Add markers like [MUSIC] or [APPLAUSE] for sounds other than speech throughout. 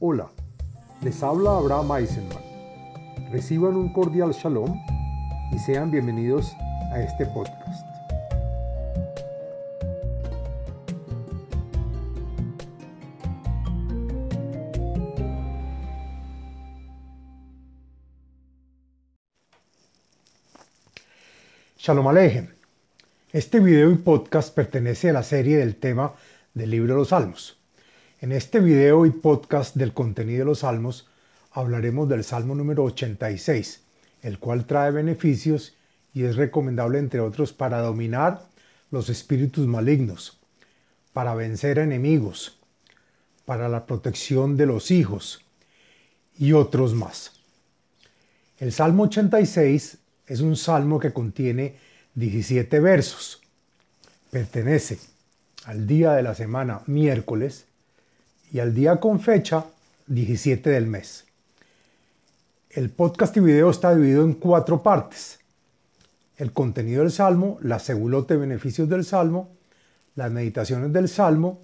Hola, les habla Abraham Eisenman. Reciban un cordial shalom y sean bienvenidos a este podcast. Shalom Alejem. Este video y podcast pertenece a la serie del tema del libro de los Salmos. En este video y podcast del contenido de los salmos hablaremos del salmo número 86, el cual trae beneficios y es recomendable entre otros para dominar los espíritus malignos, para vencer enemigos, para la protección de los hijos y otros más. El Salmo 86 es un salmo que contiene 17 versos. Pertenece al día de la semana miércoles y al día con fecha 17 del mes. El podcast y video está dividido en cuatro partes. El contenido del Salmo, la segulote de beneficios del Salmo, las meditaciones del Salmo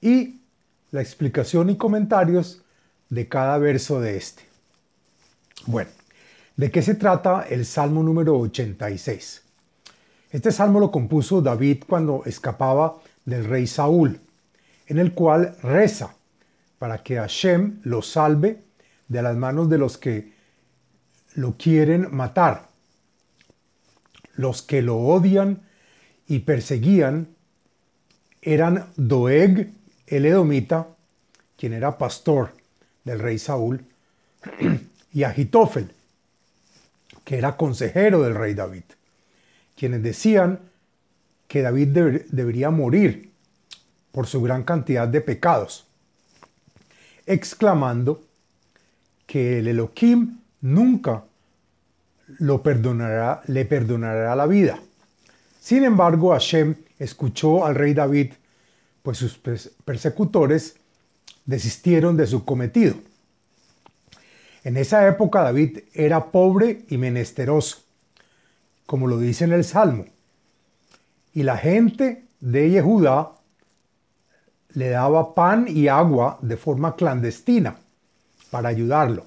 y la explicación y comentarios de cada verso de este. Bueno, ¿de qué se trata el Salmo número 86? Este salmo lo compuso David cuando escapaba del rey Saúl, en el cual reza para que Hashem lo salve de las manos de los que lo quieren matar, los que lo odian y perseguían eran Doeg el Edomita, quien era pastor del rey Saúl, [CLEARS THROAT] y Agitofel, que era consejero del rey David, quienes decían que David debería morir por su gran cantidad de pecados exclamando que el Elohim nunca lo perdonará, le perdonará la vida. Sin embargo, Hashem escuchó al rey David, pues sus persecutores desistieron de su cometido. En esa época David era pobre y menesteroso, como lo dice en el Salmo, y la gente de Yehudá le daba pan y agua de forma clandestina para ayudarlo.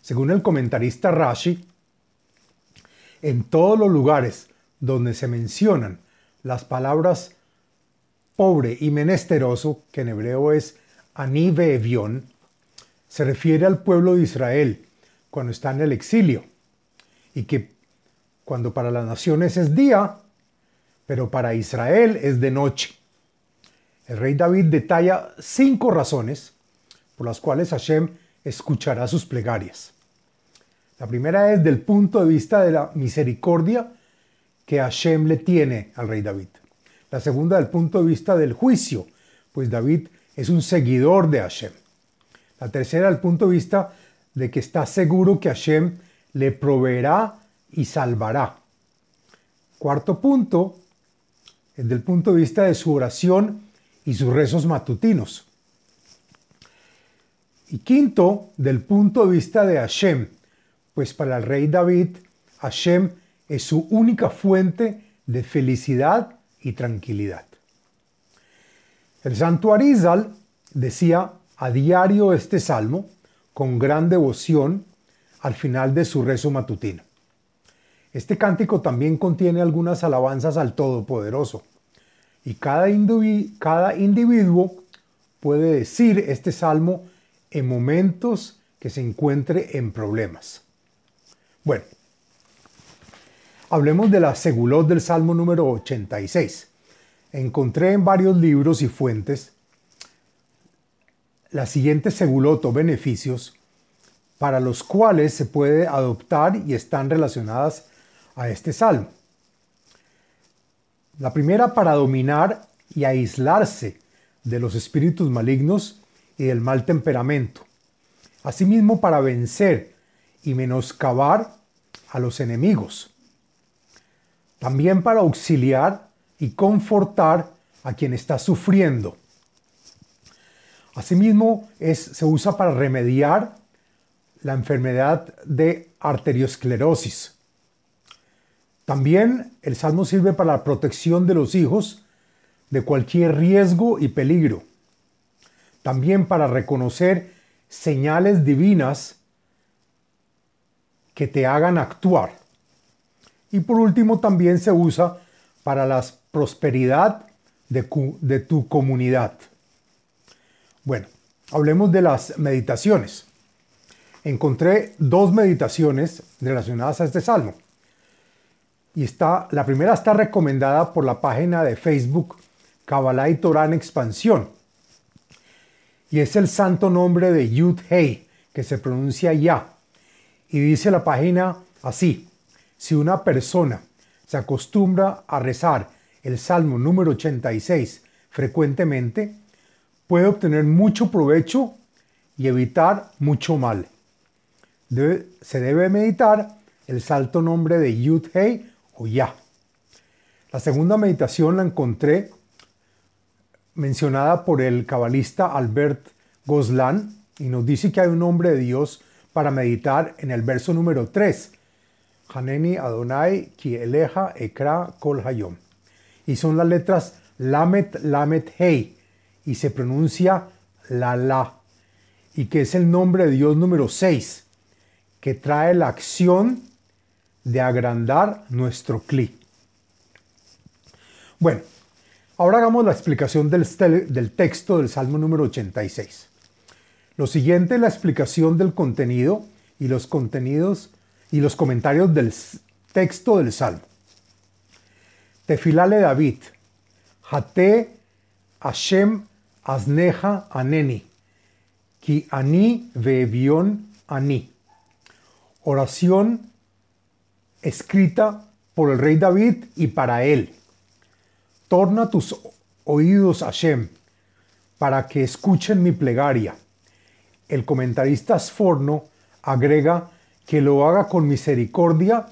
Según el comentarista Rashi, en todos los lugares donde se mencionan las palabras pobre y menesteroso, que en hebreo es ani se refiere al pueblo de Israel cuando está en el exilio y que cuando para las naciones es día, pero para Israel es de noche. El rey David detalla cinco razones por las cuales Hashem escuchará sus plegarias. La primera es del punto de vista de la misericordia que Hashem le tiene al rey David. La segunda del punto de vista del juicio, pues David es un seguidor de Hashem. La tercera del punto de vista de que está seguro que Hashem le proveerá y salvará. Cuarto punto, es del punto de vista de su oración y sus rezos matutinos. Y quinto, del punto de vista de Hashem, pues para el rey David, Hashem es su única fuente de felicidad y tranquilidad. El santo Arizal decía a diario este salmo con gran devoción al final de su rezo matutino. Este cántico también contiene algunas alabanzas al Todopoderoso, y cada, individuo puede decir este salmo en momentos que se encuentre en problemas. Bueno, hablemos de la segulot del salmo número 86. Encontré en varios libros y fuentes la siguiente segulot o beneficios para los cuales se puede adoptar y están relacionadas a este salmo. La primera para dominar y aislarse de los espíritus malignos y del mal temperamento. Asimismo para vencer y menoscabar a los enemigos. También para auxiliar y confortar a quien está sufriendo. Asimismo es, se usa para remediar la enfermedad de arteriosclerosis también el salmo sirve para la protección de los hijos de cualquier riesgo y peligro. También para reconocer señales divinas que te hagan actuar. Y por último también se usa para la prosperidad de, tu comunidad. Bueno, hablemos de las meditaciones. Encontré dos meditaciones relacionadas a este salmo. Y está, la primera está recomendada por la página de Facebook Kabbalah y Torah en Expansión. Y es el santo nombre de Yud Hei, que se pronuncia ya. Y dice la página así: si una persona se acostumbra a rezar el Salmo número 86 frecuentemente, puede obtener mucho provecho y evitar mucho mal. se debe meditar el salto nombre de Yud Hei o Ya. La segunda meditación la encontré mencionada por el cabalista Albert Goslan y nos dice que hay un nombre de Dios para meditar en el verso número 3. Haneni Adonai ki eleja ekra kol hayom. Y son las letras Lamet Lamet Hei y se pronuncia la la y que es el nombre de Dios número 6 que trae la acción de agrandar nuestro cli. Bueno, Ahora hagamos la explicación del, del texto del Salmo número 86. Lo siguiente es la explicación del contenido y los contenidos y los comentarios del texto del Salmo. Tefilale David, Hate Hashem Azneja Aneni, Ki Ani Vevion Ani. Oración escrita por el rey David y para él. Torna tus oídos a Shem para que escuchen mi plegaria. El comentarista Sforno agrega que lo haga con misericordia,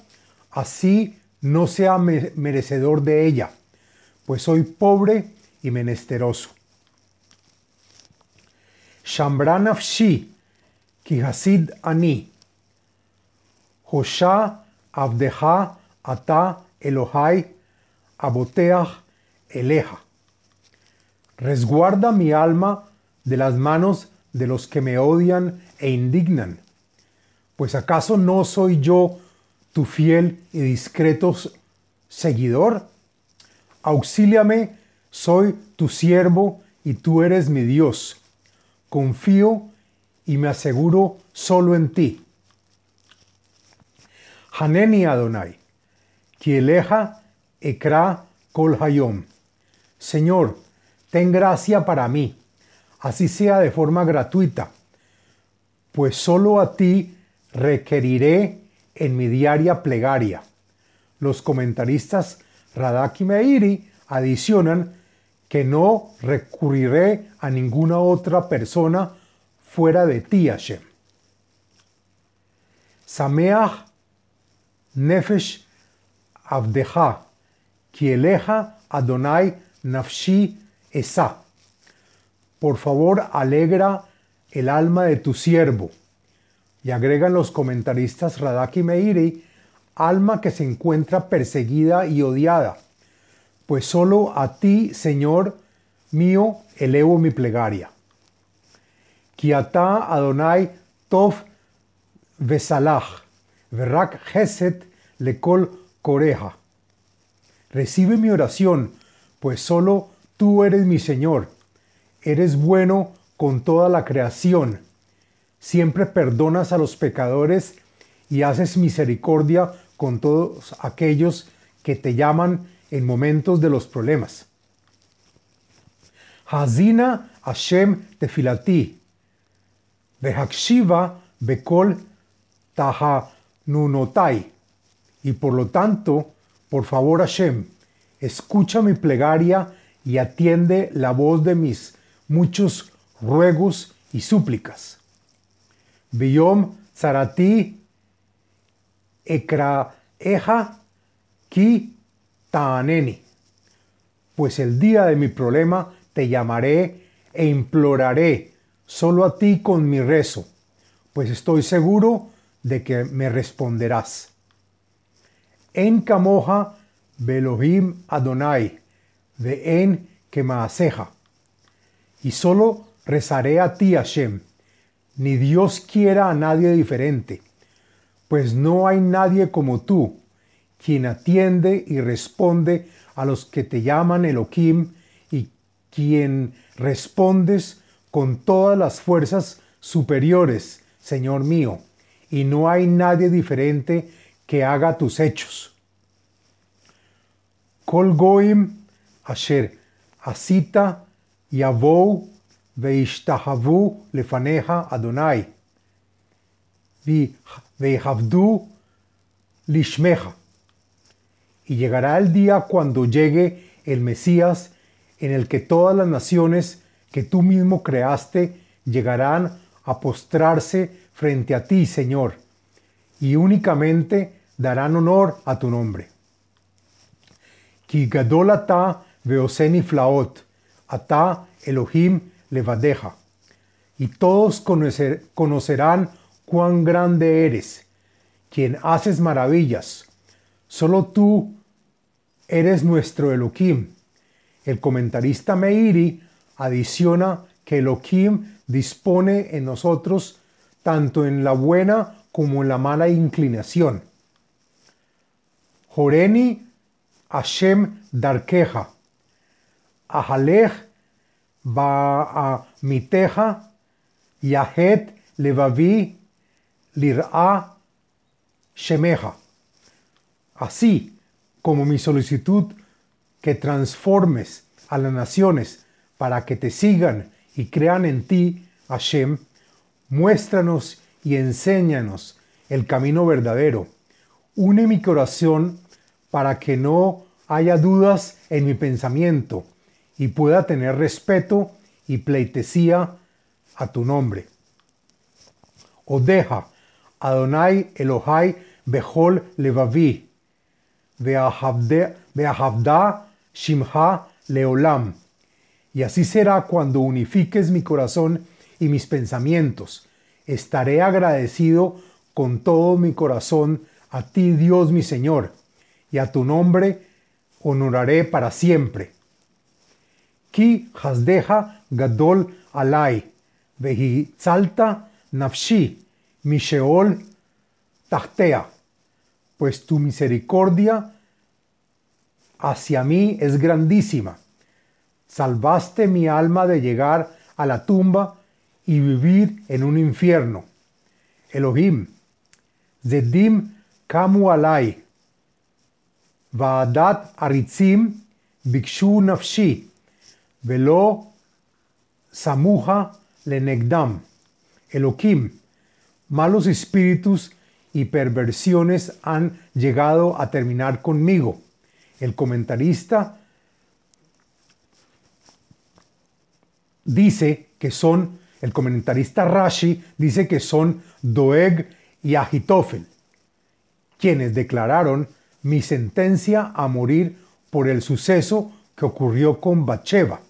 así no sea merecedor de ella, pues soy pobre y menesteroso. Shambran afshi, kihasid ani, Hosha abdeha ata Elohai, aboteach eleja. Resguarda mi alma de las manos de los que me odian e indignan. Pues acaso no soy yo tu fiel y discreto seguidor? Auxíliame, soy tu siervo y tú eres mi Dios. Confío y me aseguro solo en ti. Haneni Adonai, Kieleja Ekra Kol Hayom. Señor, ten gracia para mí, así sea de forma gratuita, pues solo a ti requeriré en mi diaria plegaria. Los comentaristas Radak y Meiri adicionan que no recurriré a ninguna otra persona fuera de ti, Hashem. Sameach Nefesh Abdeja, Kieleja Adonai Nafshi Esa. Por favor, alegra el alma de tu siervo. Y agregan los comentaristas Radaki Meiri, alma que se encuentra perseguida y odiada. Pues solo a ti, Señor mío, elevo mi plegaria. Kiata Adonai Tov Vesalach, Verrak Geset Lekol Koreja. Recibe mi oración, pues solo tú eres mi Señor. Eres bueno con toda la creación. Siempre perdonas a los pecadores y haces misericordia con todos aquellos que te llaman en momentos de los problemas. Hazina Hashem tefilati, vehakshiva bekol nunotai. Y por lo tanto, por favor Hashem, escucha mi plegaria y atiende la voz de mis muchos ruegos y súplicas. Biyom zarati eja ki taaneni. Pues el día de mi problema te llamaré e imploraré solo a ti con mi rezo, pues estoy seguro de que me responderás. En Camoja Belohim Adonai, de en Kemaaseja. Y solo rezaré a ti, Hashem, ni Dios quiera a nadie diferente, pues no hay nadie como tú, quien atiende y responde a los que te llaman Elohim y quien respondes con todas las fuerzas superiores, Señor mío, y no hay nadie diferente que haga tus hechos. Kol goim asher asita yavou veishtahavu lefaneja Adonai vehavdu lishmeja. Y llegará el día cuando llegue el Mesías en el que todas las naciones que tú mismo creaste llegarán a postrarse frente a ti, Señor, y únicamente darán honor a tu nombre. Ki gadolata veoseni flaot, ata Elohim levadeja. Y todos conocerán cuán grande eres, quien haces maravillas. Solo tú eres nuestro Elohim. El comentarista Meiri adiciona que Elohim dispone en nosotros tanto en la buena como en la mala inclinación. Joreni Hashem Darkeja, Ahalech Ba'amiteja, Yahet Levavi Lir'a Shemeja. Así como mi solicitud que transformes a las naciones para que te sigan y crean en ti, Hashem, muéstranos y enséñanos el camino verdadero. Une mi corazón para que no haya dudas en mi pensamiento y pueda tener respeto y pleitesía a tu nombre. Odeja, Adonai Elohai Behol Levavi, Beahavda Shimha Leolam. Y así será cuando unifiques mi corazón y mis pensamientos. Estaré agradecido con todo mi corazón a ti, Dios mi Señor, y a tu nombre honoraré para siempre. Ki hasdeja gadol alai, salta nafshi, misheol tachtea, pues tu misericordia hacia mí es grandísima Salvaste mi alma de llegar a la tumba y vivir en un infierno. Elohim, Zedim kamu alai, Vaadat aritzim bikshu nafshi, velo samuja lenegdam. Elohim, malos espíritus y perversiones han llegado a terminar conmigo. El comentarista dice que son, el comentarista Rashi dice que son Doeg y Agitofel, quienes declararon mi sentencia a morir por el suceso que ocurrió con Bacheva.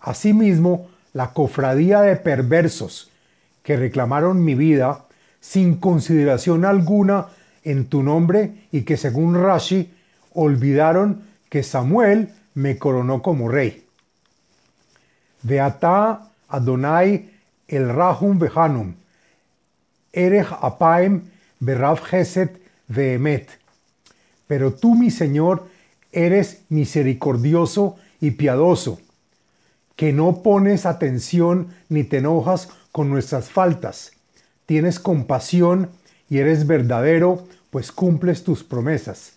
Asimismo, la cofradía de perversos que reclamaron mi vida sin consideración alguna en tu nombre y que según Rashi olvidaron que Samuel me coronó como rey. Veata Adonai el Rahum Behanum, Erech Apaim Berav Geset Vehemet. Pero tú, mi Señor, eres misericordioso y piadoso, que no pones atención ni te enojas con nuestras faltas. Tienes compasión y eres verdadero, pues cumples tus promesas.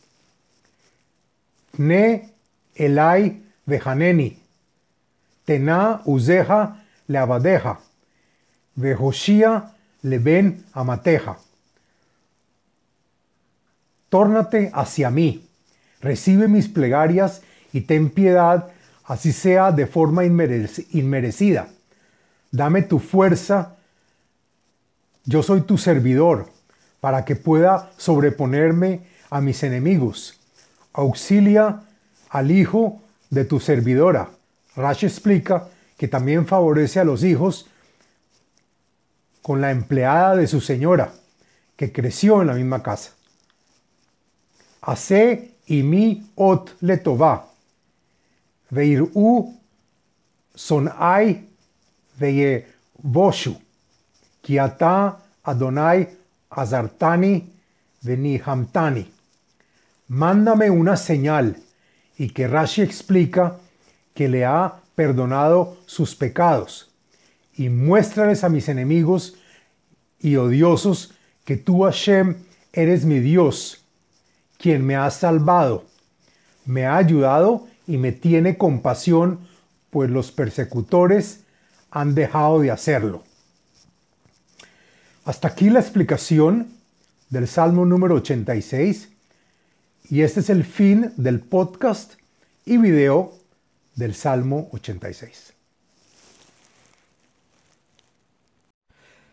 Ne Elai Vehaneni, Tena uzeja le abadeja, vejoshia le ben amateja. Tórnate hacia mí, recibe mis plegarias y ten piedad, así sea de forma inmerecida. Dame tu fuerza, yo soy tu servidor, para que pueda sobreponerme a mis enemigos. Auxilia al hijo de tu servidora Rashi explica que también favorece a los hijos con la empleada de su señora, que creció en la misma casa. Hace y mi ot letová, veiru son ay veye boshu, Kiata Adonai Azartani Benihamtani. Mándame una señal y que Rashi explica que le ha perdonado sus pecados y muéstrales a mis enemigos y odiosos que tú Hashem eres mi Dios, quien me ha salvado, me ha ayudado y me tiene compasión, pues los persecutores han dejado de hacerlo. Hasta aquí la explicación del Salmo número 86 y este es el fin del podcast y video del Salmo 86.